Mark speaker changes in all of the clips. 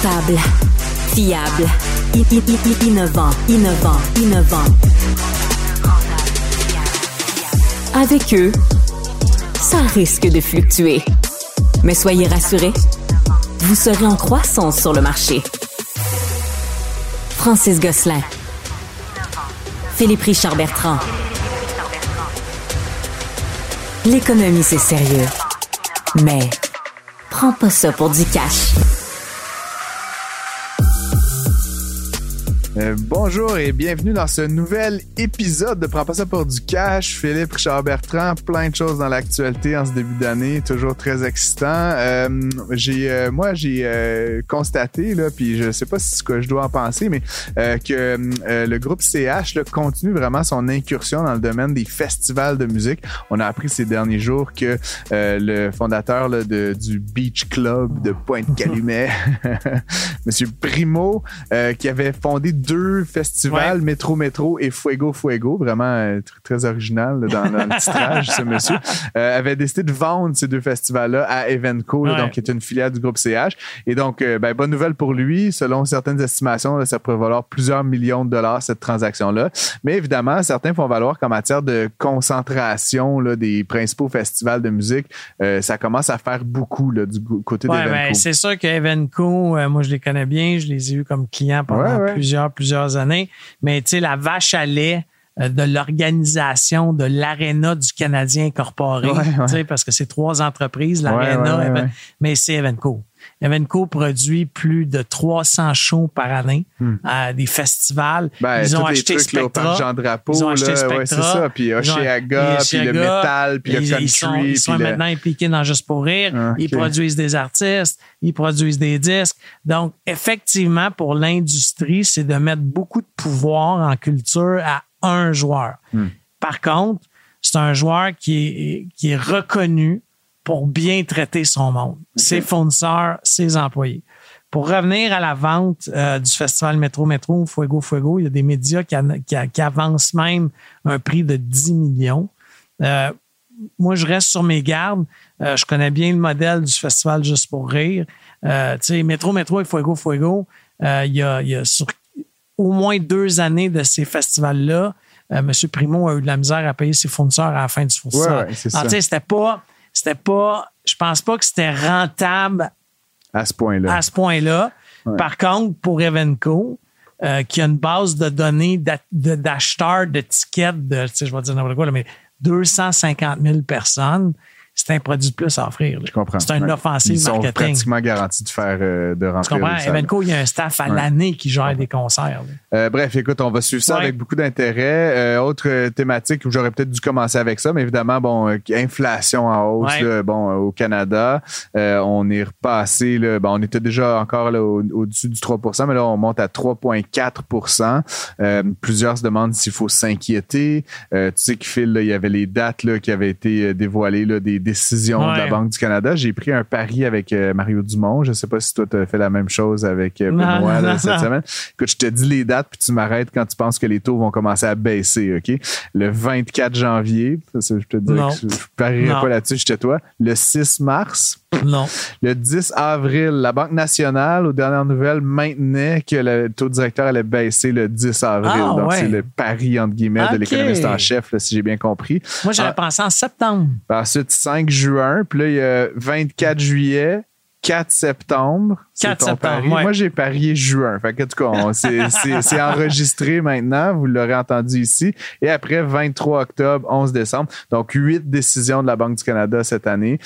Speaker 1: Rentable, fiable, innovant, innovant, innovant. Avec eux, ça risque de fluctuer. Mais soyez rassurés, vous serez en croissance sur le marché. Francis Gosselin. Philippe Richard Bertrand. L'économie, c'est sérieux. Mais prends pas ça pour du cash.
Speaker 2: Euh, bonjour et bienvenue dans ce nouvel épisode de Prends pas ça pour du cash. Philippe Richard Bertrand, plein de choses dans l'actualité en ce début d'année, toujours très excitant. Euh, j'ai, euh, moi, j'ai constaté là, puis je sais pas ce que je dois en penser, mais que le groupe CH là, continue vraiment son incursion dans le domaine des festivals de musique. On a appris ces derniers jours que le fondateur du Beach Club de Pointe-Calumet, Monsieur Primo, qui avait fondé deux festivals,
Speaker 3: Ouais.
Speaker 2: Métro Métro et Fuego Fuego, vraiment euh, tr- très original là, dans, dans le titrage, ce monsieur, euh, avait décidé de vendre ces deux festivals-là à Evenco, là, donc qui est une filiale du groupe CH. Et donc, euh, ben, bonne nouvelle pour lui. Selon certaines estimations, là, ça pourrait valoir plusieurs millions de dollars, cette transaction-là. Mais évidemment, certains font valoir qu'en matière de concentration là, des principaux festivals de musique, euh, ça commence à faire beaucoup là, du côté
Speaker 3: Ouais,
Speaker 2: d'Evenco.
Speaker 3: ben, c'est sûr que Evenco, euh, moi, je les connais bien. Je les ai eus comme clients pendant plusieurs, plusieurs années. Mais, tu sais, la vache à lait euh, de l'organisation de l'Arena du Canadien incorporé,
Speaker 2: Ouais, ouais.
Speaker 3: parce que c'est trois entreprises, l'Arena, mais c'est Evenco. Evenco produit plus de 300 shows par année à des festivals.
Speaker 2: Hmm. Ben,
Speaker 3: ils ont acheté Spectra.
Speaker 2: Jean-Drapeau,
Speaker 3: Ils ont acheté
Speaker 2: ouais,
Speaker 3: Spectra.
Speaker 2: c'est ça. Puis Oshéaga,
Speaker 3: et
Speaker 2: puis le métal, puis le country.
Speaker 3: ils sont, ils sont
Speaker 2: puis le-
Speaker 3: maintenant impliqués dans Juste pour rire.
Speaker 2: Ah,
Speaker 3: Ils produisent des artistes, ils produisent des disques. Donc, effectivement, pour l'industrie, c'est de mettre beaucoup de pouvoir en culture à un joueur.
Speaker 2: Hmm.
Speaker 3: Par contre, c'est un joueur qui est, qui est reconnu pour bien traiter son monde, ses fournisseurs, ses employés. Pour revenir à la vente euh, du festival Métro Métro, Fuego Fuego, il y a des médias qui, avancent même un prix de 10 millions. Euh, moi, je reste sur mes gardes. Euh, je connais bien le modèle du festival Juste pour rire. Euh, tu sais, Métro Métro et Fuego Fuego, euh, il y, a, il y a sur au moins deux années de ces festivals-là, M. Primo a eu de la misère à payer ses fournisseurs à la fin du fournisseur.
Speaker 2: Ouais, ouais,
Speaker 3: c'était pas, c'était pas, je pense pas que c'était rentable
Speaker 2: à ce point-là.
Speaker 3: à ce point-là.
Speaker 2: Ouais.
Speaker 3: Par contre, pour Evenco, euh, qui a une base de données d'acheteurs de tickets de, tu sais, je vais dire n'importe quoi, là, mais 250 000 personnes, c'est un produit de plus à offrir. là.
Speaker 2: Je comprends.
Speaker 3: C'est une offensive
Speaker 2: Ils sont
Speaker 3: marketing.
Speaker 2: pratiquement garantis de faire euh, de
Speaker 3: Tu
Speaker 2: remplir
Speaker 3: comprends? Evenco, il y a un staff à
Speaker 2: Ouais.
Speaker 3: l'année qui gère des concerts.
Speaker 2: Euh, bref, écoute, on va suivre ça
Speaker 3: Ouais.
Speaker 2: avec beaucoup d'intérêt. Euh, autre thématique où j'aurais peut-être dû commencer avec ça, mais évidemment, bon, inflation en hausse, là, bon, au Canada, on est repassé, là, bon, on était déjà encore au- au-dessus du 3% mais là, on monte à 3,4% euh, Plusieurs se demandent s'il faut s'inquiéter. Tu sais là, il y avait les dates là, qui avaient été dévoilées, là, des décisions de la. Banque du Canada. J'ai pris un pari avec euh, Mario Dumont. Je sais pas si toi, tu as fait la même chose avec euh,
Speaker 3: Non,
Speaker 2: Benoît là,
Speaker 3: non,
Speaker 2: cette
Speaker 3: non.
Speaker 2: semaine. Écoute, je te dis les dates, puis tu m'arrêtes quand tu penses que les taux vont commencer à baisser, OK? Le 24 janvier, ça, je te dis que je, je parierai pas là-dessus, je te toi. Le 6 mars,
Speaker 3: Non.
Speaker 2: le 10 avril, la Banque nationale, aux dernières nouvelles, maintenait que le taux directeur allait baisser le 10 avril.
Speaker 3: Ah,
Speaker 2: Donc,
Speaker 3: ouais.
Speaker 2: c'est le pari, entre guillemets, de l'économiste en chef, là, si j'ai bien compris.
Speaker 3: Moi, j'avais
Speaker 2: Ah.
Speaker 3: pensé en septembre.
Speaker 2: Ensuite, 5 juin, puis là, il y a 24 juillet, 4 septembre. c'est
Speaker 3: 4
Speaker 2: ton
Speaker 3: septembre,
Speaker 2: pari.
Speaker 3: ouais.
Speaker 2: Moi, j'ai parié juin. Fait que, en tout cas, c'est enregistré maintenant. Vous l'aurez entendu ici. Et après, 23 octobre, 11 décembre. Donc, 8 décisions de la Banque du Canada cette année.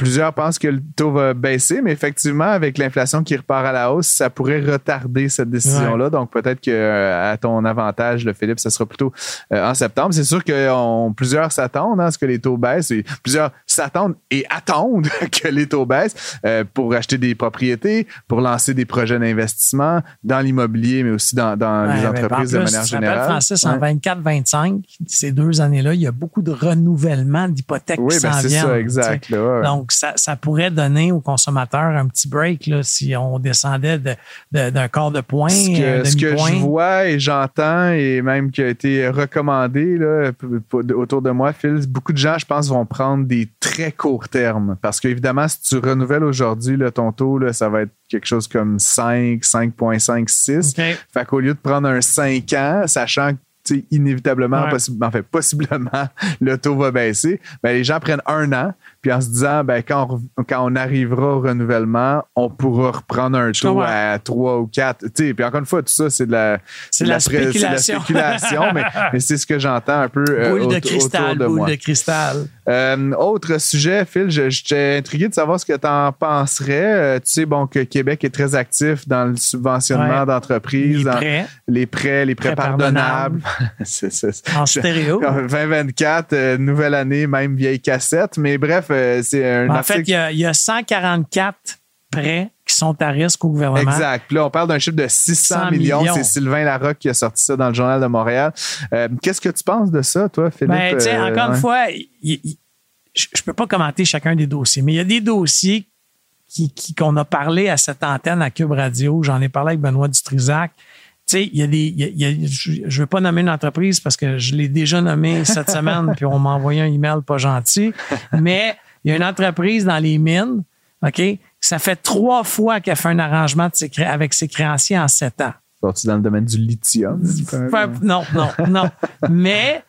Speaker 2: Plusieurs pensent que le taux va baisser, mais effectivement, avec l'inflation qui repart à la hausse, ça pourrait retarder cette décision-là. Donc, peut-être que euh, à ton avantage, le Philippe, ça sera plutôt euh, en septembre. C'est sûr que on- plusieurs s'attendent hein, à ce que les taux baissent. Et plusieurs s'attendent et attendent que les taux baissent euh, pour acheter des propriétés, pour lancer des projets d'investissement dans l'immobilier, mais aussi dans, dans
Speaker 3: Ouais,
Speaker 2: les entreprises
Speaker 3: en
Speaker 2: de manière générale.
Speaker 3: Francis, en
Speaker 2: Ouais.
Speaker 3: 24-25, ces deux années-là, il y a beaucoup de renouvellement d'hypothèques
Speaker 2: Oui,
Speaker 3: qui
Speaker 2: ben
Speaker 3: s'en
Speaker 2: c'est ça, exact. là.
Speaker 3: Donc, Donc, ça, ça pourrait donner aux consommateurs un petit break là, si on descendait de- de- d'un quart de point,
Speaker 2: Ce que, ce que je vois et j'entends, et même qui a été recommandé là, autour de moi, Phil, beaucoup de gens, je pense, vont prendre des très courts termes. Parce qu'évidemment, si tu renouvelles aujourd'hui ton taux, là, ça va être quelque chose comme 5, 5,5, 6.
Speaker 3: OK.
Speaker 2: Fait qu'au lieu de prendre un 5 ans, sachant que inévitablement,
Speaker 3: Ouais.
Speaker 2: possi- en fait, possiblement, le taux va baisser, ben, les gens prennent un an, puis en se disant, ben, quand, on, quand on arrivera au renouvellement, on pourra reprendre un
Speaker 3: Je
Speaker 2: taux
Speaker 3: comprends.
Speaker 2: à 3 ou 4. Tu sais, puis encore une fois, tout ça, c'est de la,
Speaker 3: C'est la
Speaker 2: de la
Speaker 3: spéculation.
Speaker 2: spéculation, mais, mais c'est ce que j'entends un peu euh,
Speaker 3: Boule de cristal,
Speaker 2: autour de
Speaker 3: boule
Speaker 2: moi.
Speaker 3: de cristal.
Speaker 2: Euh, autre sujet, Phil, je- j'étais intrigué de savoir ce que tu en penserais. Euh, tu sais, bon, que Québec est très actif dans le subventionnement
Speaker 3: Ouais.
Speaker 2: d'entreprises,
Speaker 3: Les
Speaker 2: dans
Speaker 3: prêts
Speaker 2: les prêts, les prêts,
Speaker 3: Prêts
Speaker 2: pardonnables.
Speaker 3: En stéréo.
Speaker 2: 2024, euh, nouvelle année, même vieille cassette. Mais bref, euh, c'est un
Speaker 3: En
Speaker 2: article.
Speaker 3: fait, il y, a, il y a 144 prêts qui sont à risque au gouvernement.
Speaker 2: Exact. Puis là, on parle d'un chiffre de 600
Speaker 3: 100
Speaker 2: millions.
Speaker 3: millions.
Speaker 2: C'est Sylvain Larocque qui a sorti ça dans le Journal de Montréal. Euh, Qu'est-ce que tu penses de ça, toi, Philippe?
Speaker 3: Ben, encore
Speaker 2: ouais.
Speaker 3: une fois, je ne peux pas commenter chacun des dossiers, mais il y a des dossiers qui, qui- qu'on a parlé à cette antenne à Cube Radio. J'en ai parlé avec Benoît Dutrisac. Tu sais, il y a des. il y a- il y a- je ne veux pas nommer une entreprise parce que je l'ai déjà nommée cette semaine, puis on m'a envoyé un email pas gentil. Mais il y a une entreprise dans les mines, OK? Ça fait trois fois qu'elle fait un arrangement de ses cré- avec ses créanciers en sept ans.
Speaker 2: Sorti dans le domaine du lithium.
Speaker 3: Non, non, non. Mais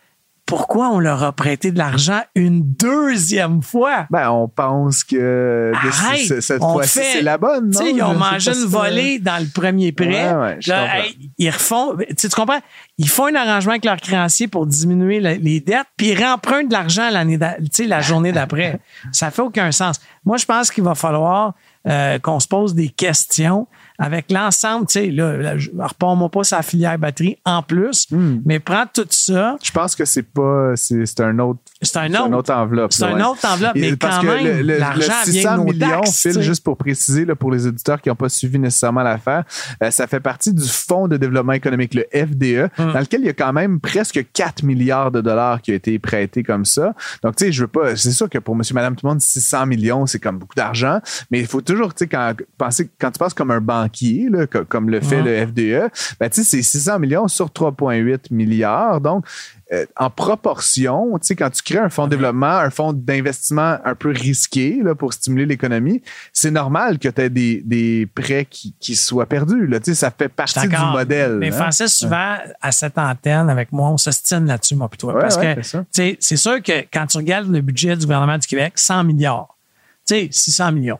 Speaker 3: pourquoi on leur a prêté de l'argent une deuxième fois?
Speaker 2: Ben, on pense que
Speaker 3: Arrête!
Speaker 2: cette fois-ci, c'est la bonne, non?
Speaker 3: Ils ont mangé une volée dans le premier prêt.
Speaker 2: Ouais, ouais, je
Speaker 3: Là,
Speaker 2: comprends.
Speaker 3: hey, ils refont, tu comprends? Ils font un arrangement avec leurs créanciers pour diminuer la- les dettes, puis ils rempruntent de l'argent l'année, la journée d'après. Ça fait aucun sens. Moi, je pense qu'il va falloir euh, qu'on se pose des questions avec l'ensemble, tu sais, là, là, repars-moi pas sa filière batterie en plus,
Speaker 2: Hmm.
Speaker 3: mais prends tout ça,
Speaker 2: Je pense que c'est pas. C'est un autre.
Speaker 3: c'est un autre.
Speaker 2: enveloppe.
Speaker 3: C'est
Speaker 2: là,
Speaker 3: une
Speaker 2: ouais.
Speaker 3: autre enveloppe, mais
Speaker 2: parce
Speaker 3: quand
Speaker 2: que
Speaker 3: même, l'argent vient
Speaker 2: 600
Speaker 3: de nos
Speaker 2: millions,
Speaker 3: taxes,
Speaker 2: Phil, juste pour préciser là, pour les auditeurs qui n'ont pas suivi nécessairement l'affaire, euh, ça fait partie du Fonds de développement économique, le FDE,
Speaker 3: Hum.
Speaker 2: dans lequel il y a quand même presque 4 milliards de dollars qui ont été prêtés comme ça. Donc, tu sais, je veux pas. C'est sûr que pour monsieur, madame, tout le monde, 600 millions, c'est comme beaucoup d'argent, mais il faut toujours, tu sais, quand, penser, quand tu penses comme un banquier, là, co- comme le fait le FDE, ben, c'est 600 millions sur 3,8 milliards. Donc, euh, en proportion, quand tu crées un fonds de développement, un fonds d'investissement un peu risqué là, pour stimuler l'économie, c'est normal que tu aies des, des prêts qui, qui soient perdus. Là. Ça fait partie du modèle.
Speaker 3: Mais
Speaker 2: hein.
Speaker 3: Francis, souvent, à cette antenne, avec moi, on s'ostine là-dessus, moi, toi.
Speaker 2: Ouais,
Speaker 3: parce
Speaker 2: ouais,
Speaker 3: que,
Speaker 2: c'est
Speaker 3: sûr que quand tu regardes le budget du gouvernement du Québec, 100 milliards. Tu sais, 600 millions.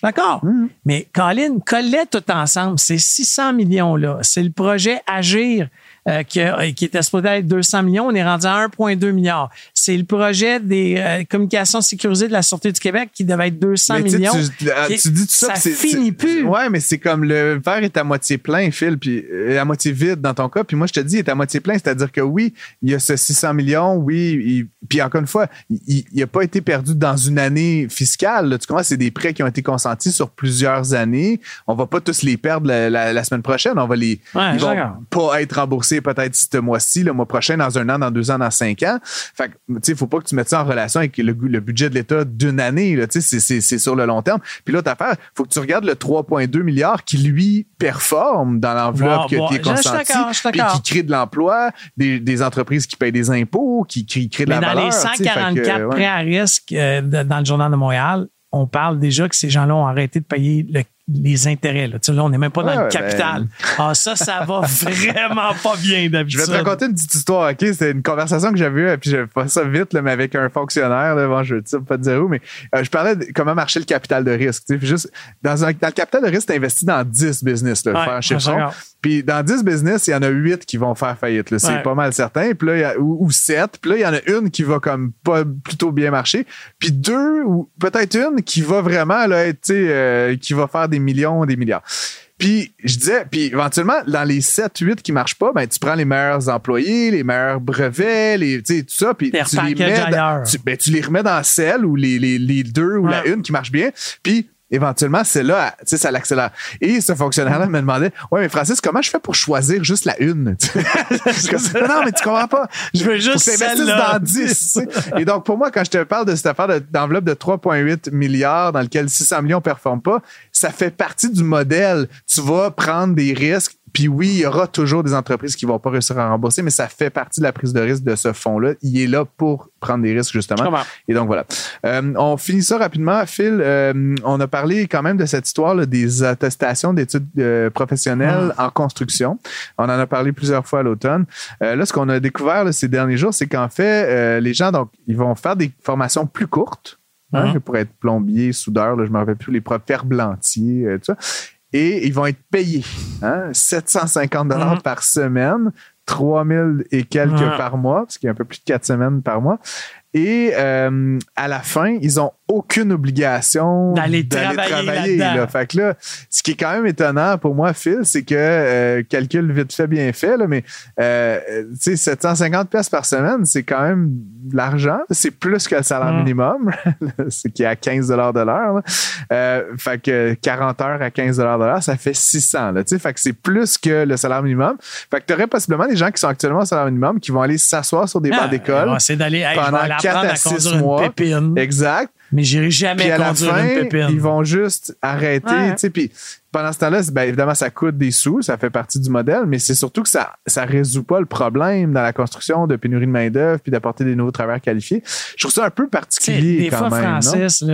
Speaker 3: Je suis d'accord.
Speaker 2: Mm-hmm.
Speaker 3: Mais Colin, collait tout ensemble. Ces 600 millions-là, c'est le projet Agir euh, qui, a- qui était supposé être 200 millions. On est rendu à 1,2 milliard. C'est le projet des euh, communications sécurisées de la Sûreté du Québec qui devait être 200
Speaker 2: Mais tu sais,
Speaker 3: millions.
Speaker 2: Tu, ah, tu dis tout ça,
Speaker 3: ça finit plus.
Speaker 2: Ouais, mais c'est comme le verre est à moitié plein, Phil, puis euh, à moitié vide dans ton cas. Puis moi, je te dis, il est à moitié plein, c'est-à-dire que oui, il y a ce 600 millions, oui, il- puis encore une fois, il n'a pas été perdu dans une année fiscale. là. Tu comprends, c'est des prêts qui ont été consentis sur plusieurs années. On va pas tous les perdre la, la- la semaine prochaine. On va les,
Speaker 3: Ouais,
Speaker 2: ils vont pas être remboursés peut-être ce mois-ci, le mois prochain, dans un an, dans deux ans, dans cinq ans. Fait que, tu sais, faut pas que tu mettes ça en relation avec le, le budget de l'État d'une année, là. Tu sais, c'est- sur le long terme. Puis l'autre affaire, faut que tu regardes le 3,2 milliards qui, lui, performe dans l'enveloppe été
Speaker 3: je suis
Speaker 2: consentie. Puis qui crée de l'emploi, des, des entreprises qui payent des impôts, qui, qui créent de
Speaker 3: Mais
Speaker 2: la
Speaker 3: dans
Speaker 2: valeur.
Speaker 3: les
Speaker 2: tu. Fait que,
Speaker 3: 144
Speaker 2: ouais.
Speaker 3: prêts à risque euh, dans le Journal de Montréal, on parle déjà que ces gens-là ont arrêté de payer le- les intérêts. Là. Là, on n'est même pas dans
Speaker 2: Ouais,
Speaker 3: le
Speaker 2: ouais,
Speaker 3: capital.
Speaker 2: ben-
Speaker 3: Ah, ça, ça va vraiment pas bien
Speaker 2: Je
Speaker 3: d'habitude.
Speaker 2: vais te raconter une petite histoire, OK? C'était une conversation que j'avais eue, puis je fais ça vite, là, mais avec un fonctionnaire, là, bon, je ne sais pas te dire où, mais euh, je parlais de comment marchait le capital de risque. tu sais, puis juste, dans, un, dans le capital de risque, tu investis dans 10 business, là,
Speaker 3: Ouais,
Speaker 2: faire Puis dans 10 business, il y en a 8 qui vont faire faillite. là. C'est
Speaker 3: Ouais.
Speaker 2: pas mal certain. Puis là, il y a- ou, ou 7. Puis là, il y en a une qui va comme pas plutôt bien marcher. Puis deux, ou peut-être une qui va vraiment là, être, tu sais, euh, qui va faire des millions, des milliards. Puis je disais, puis éventuellement, dans les 7, 8 qui marchent pas, ben, tu prends les meilleurs employés, les meilleurs brevets, les, tu sais, tout ça, puis tu les mets dans, tu, ben, tu les remets dans celle ou les, les, les deux ou la une qui marche bien. Puis éventuellement, c'est là, tu sais, ça l'accélère. Et ce fonctionnaire-là me demandait, ouais, mais Francis, comment je fais pour choisir juste la une? non, mais tu comprends pas.
Speaker 3: Je veux juste celle-là.
Speaker 2: dans 10. Et donc, pour moi, quand je te parle de cette affaire d'enveloppe de, 3,8 milliards dans lequel 600 millions ne performent pas, ça fait partie du modèle. Tu vas prendre des risques puis oui, il y aura toujours des entreprises qui vont pas réussir à rembourser, mais ça fait partie de la prise de risque de ce fonds-là. Il est là pour prendre des risques, justement. Et donc, voilà. Euh, on finit ça rapidement. Phil, euh, on a parlé quand même de cette histoire là, des attestations d'études euh, professionnelles en construction. On en a parlé plusieurs fois à l'automne. là, ce qu'on a découvert là, ces derniers jours, c'est qu'en fait, les gens, donc, ils vont faire des formations plus courtes. Hein, pour être plombier, soudeur, là, je me rappelle plus, les profs ferblantiers, tout ça et ils vont être payés. Hein? 750 dollars mhm. par semaine, 3000 et quelques par mois, parce qu'il y a un peu plus de 4 semaines par mois. Et euh, à la fin, ils ont aucune obligation
Speaker 3: d'aller travailler. là.
Speaker 2: Fait que là, ce qui est quand même étonnant pour moi, Phil, c'est que euh, calcul vite fait, bien fait, là, mais euh, tu sais, 750 pièces par semaine, c'est quand même de l'argent. C'est plus que le salaire mm. minimum, ce qui est à 15 de l'heure. Euh, fait que 40 heures à 15 de l'heure, ça fait 600. Là, fait que c'est plus que le salaire minimum. Fait que tu aurais possiblement des gens qui sont actuellement au salaire minimum qui vont aller s'asseoir sur des bancs ah, d'école.
Speaker 3: Pendant 4 à 6 mois.
Speaker 2: Exact.
Speaker 3: Mais j'irai jamais puis à la fin, une pépine.
Speaker 2: Ils vont juste arrêter. Puis pendant ce temps-là, ben, évidemment, ça coûte des sous, ça fait partie du modèle, mais c'est surtout que ça ne résout pas le problème dans la construction de pénurie de main-d'œuvre puis d'apporter des nouveaux travailleurs qualifiés. Je trouve ça un peu particulier.
Speaker 3: des
Speaker 2: quand
Speaker 3: fois,
Speaker 2: même,
Speaker 3: Francis,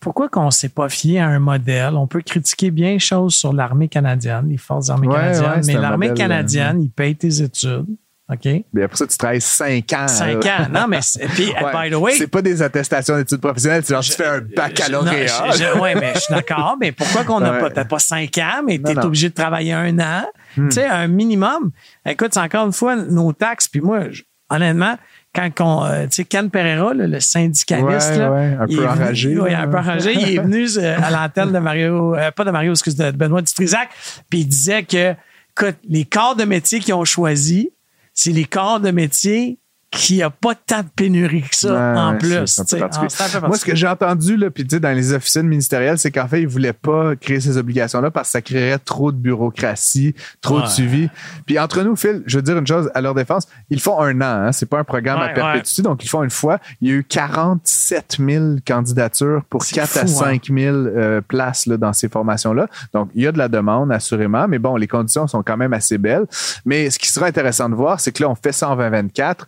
Speaker 3: pourquoi qu'on ne s'est pas fié à un modèle? On peut critiquer bien les choses sur l'armée canadienne, les forces armées canadiennes, mais l'armée euh, canadienne, il paye tes études OK?
Speaker 2: Mais après ça, tu travailles cinq ans.
Speaker 3: Cinq ans. Non, mais puis, by the way.
Speaker 2: C'est pas des attestations d'études professionnelles. Tu, genre, tu fais un baccalauréat.
Speaker 3: Oui, mais je suis d'accord. Mais pourquoi qu'on n'a pas, peut pas cinq ans, mais tu es obligé de travailler un an? Hmm. Tu sais, un minimum. Écoute, c'est encore une fois nos taxes. Puis moi, honnêtement, quand on, euh, tu sais, Ken Pereira, le syndicaliste, là,
Speaker 2: un peu enragé.
Speaker 3: Oui, un peu enragé. il est venu euh, à l'antenne de Mario, euh, pas de Mario, excuse, de Benoît Dutrisac, puis il disait que, écoute, les corps de métier qu'ils ont choisis, c'est les corps de métier qu'il n'y a pas tant de pénurie que ça en plus.
Speaker 2: Moi, ce que j'ai entendu là, puis dans les officines ministérielles, c'est qu'en fait, ils ne voulaient pas créer ces obligations-là parce que ça créerait trop de bureaucratie, trop de suivi. Puis entre nous, Phil, je veux dire une chose à leur défense, ils font un an, hein, c'est pas un programme à perpétuité, donc ils font une fois. Il y a eu 47 000 candidatures pour 4 à 5 000 hein. euh, places là, dans ces formations-là. Donc, il y a de la demande, assurément, mais bon, les conditions sont quand même assez belles. Mais ce qui sera intéressant de voir, c'est que là, on fait ça en 2024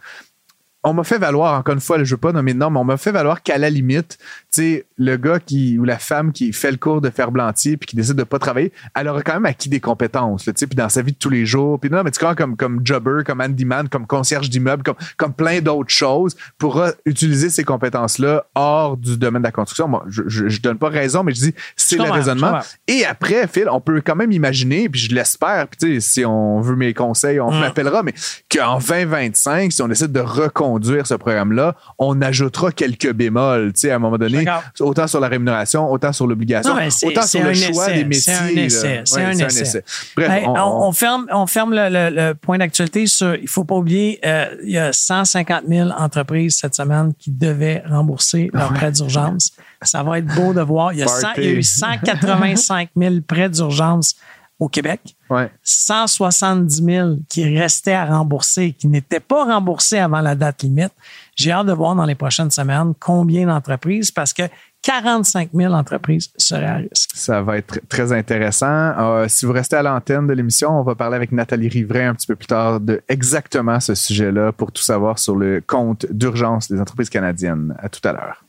Speaker 2: on m'a fait valoir, encore une fois, je ne veux pas nommer de nom, mais on m'a fait valoir qu'à la limite, tu sais, le gars qui ou la femme qui fait le cours de ferblantier puis qui décide de pas travailler, elle aura quand même acquis des compétences, tu sais, puis dans sa vie de tous les jours. Puis non, mais tu vois, comme, comme jobber, comme handyman, comme concierge d'immeuble, comme, comme plein d'autres choses, pourra utiliser ces compétences-là hors du domaine de la construction. Moi, je, je, donne pas raison, mais je dis, c'est le raisonnement. Et après, Phil, on peut quand même imaginer, puis je l'espère, puis tu sais, si on veut mes conseils, on m'appellera, mais qu'en 2025, si on décide de reconstruire ce programme-là, on ajoutera quelques bémols, tu sais, à un moment donné, autant sur la rémunération, autant sur l'obligation, autant sur le choix des métiers. C'est un
Speaker 3: essai. C'est un, essai. Bref, on, ferme, on ferme le, point d'actualité sur, il faut pas oublier, euh, il y a 150 000 entreprises cette semaine qui devaient rembourser leurs prêts d'urgence. Ça va être beau de voir. Il y a, il y a eu 185 000 prêts d'urgence au Québec. 170 000 qui restaient à rembourser, qui n'étaient pas remboursés avant la date limite. J'ai hâte de voir dans les prochaines semaines combien d'entreprises, parce que 45 000 entreprises seraient à risque.
Speaker 2: Ça va être très intéressant. Euh, si vous restez à l'antenne de l'émission, on va parler avec Nathalie Rivray un petit peu plus tard de exactement ce sujet-là pour tout savoir sur le compte d'urgence des entreprises canadiennes. À tout à l'heure.